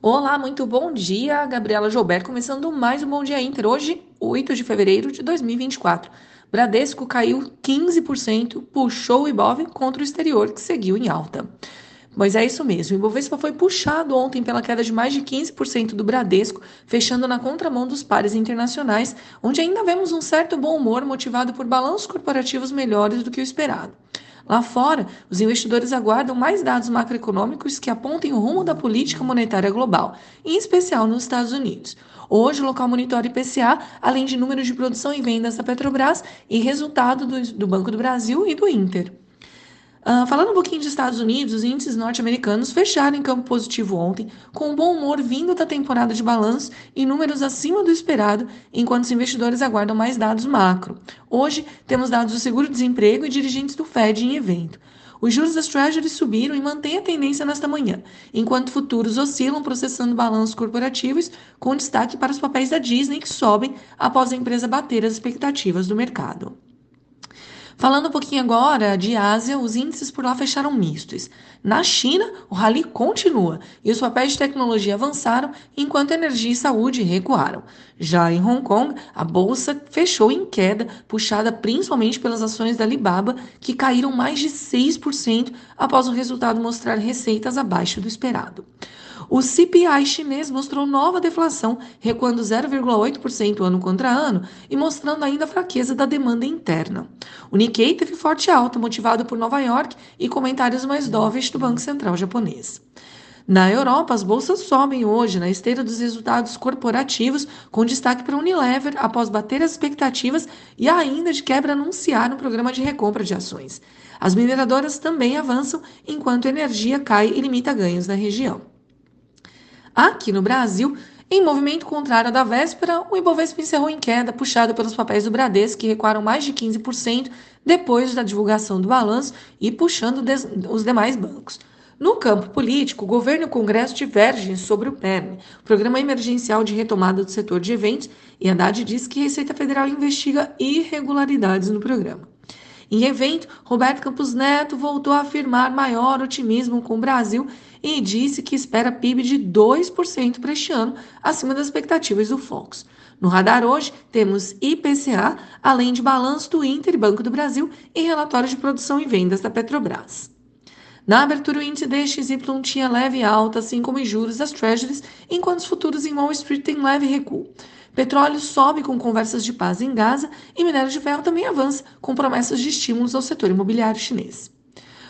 Olá, muito bom dia, Gabriela Joubert, começando mais um Bom Dia Inter. Hoje, 8 de fevereiro de 2024. Bradesco caiu 15%, puxou o Ibov contra o exterior, que seguiu em alta. Mas é isso mesmo, o Ibovespa foi puxado ontem pela queda de mais de 15% do Bradesco, fechando na contramão dos pares internacionais, onde ainda vemos um certo bom humor motivado por balanços corporativos melhores do que o esperado. Lá fora, os investidores aguardam mais dados macroeconômicos que apontem o rumo da política monetária global, em especial nos Estados Unidos. Hoje, o local monitora IPCA, além de números de produção e vendas da Petrobras e resultado do, do Banco do Brasil e do Inter. Uh, falando um pouquinho dos Estados Unidos, os índices norte-americanos fecharam em campo positivo ontem, com um bom humor vindo da temporada de balanço e números acima do esperado, enquanto os investidores aguardam mais dados macro. Hoje, temos dados do seguro-desemprego e dirigentes do Fed em evento. Os juros das Treasuries subiram e mantêm a tendência nesta manhã, enquanto futuros oscilam processando balanços corporativos, com destaque para os papéis da Disney que sobem após a empresa bater as expectativas do mercado. Falando um pouquinho agora de Ásia, os índices por lá fecharam mistos. Na China, o rally continua e os papéis de tecnologia avançaram, enquanto energia e saúde recuaram. Já em Hong Kong, a bolsa fechou em queda, puxada principalmente pelas ações da Alibaba, que caíram mais de 6% após o resultado mostrar receitas abaixo do esperado. O CPI chinês mostrou nova deflação, recuando 0,8% ano contra ano e mostrando ainda a fraqueza da demanda interna. O Nikkei teve forte alta, motivado por Nova York e comentários mais dóveis do Banco Central japonês. Na Europa, as bolsas sobem hoje na esteira dos resultados corporativos, com destaque para Unilever após bater as expectativas e ainda de quebra anunciar um programa de recompra de ações. As mineradoras também avançam, enquanto a energia cai e limita ganhos na região. Aqui no Brasil, em movimento contrário da véspera, o Ibovespa encerrou em queda, puxado pelos papéis do Bradesco, que recuaram mais de 15% depois da divulgação do balanço e puxando os demais bancos. No campo político, o governo e o Congresso divergem sobre o PERM, Programa Emergencial de Retomada do Setor de Eventos, e Haddad diz que a Receita Federal investiga irregularidades no programa. Em evento, Roberto Campos Neto voltou a afirmar maior otimismo com o Brasil e disse que espera PIB de 2% para este ano, acima das expectativas do Fox. No radar hoje, temos IPCA, além de balanço do Inter e Banco do Brasil e relatório de produção e vendas da Petrobras. Na abertura, o índice DXY tinha leve alta, assim como os juros das Treasuries, enquanto os futuros em Wall Street têm leve recuo. Petróleo sobe com conversas de paz em Gaza e minério de ferro também avança, com promessas de estímulos ao setor imobiliário chinês.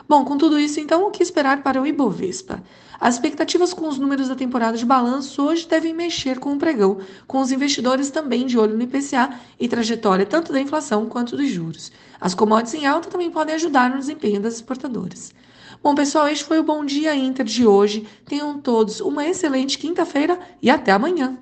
Bom, com tudo isso, então, o que esperar para o Ibovespa? As expectativas com os números da temporada de balanço hoje devem mexer com o pregão, com os investidores também de olho no IPCA e trajetória tanto da inflação quanto dos juros. As commodities em alta também podem ajudar no desempenho das exportadoras. Bom, pessoal, este foi o Bom Dia Inter de hoje. Tenham todos uma excelente quinta-feira e até amanhã.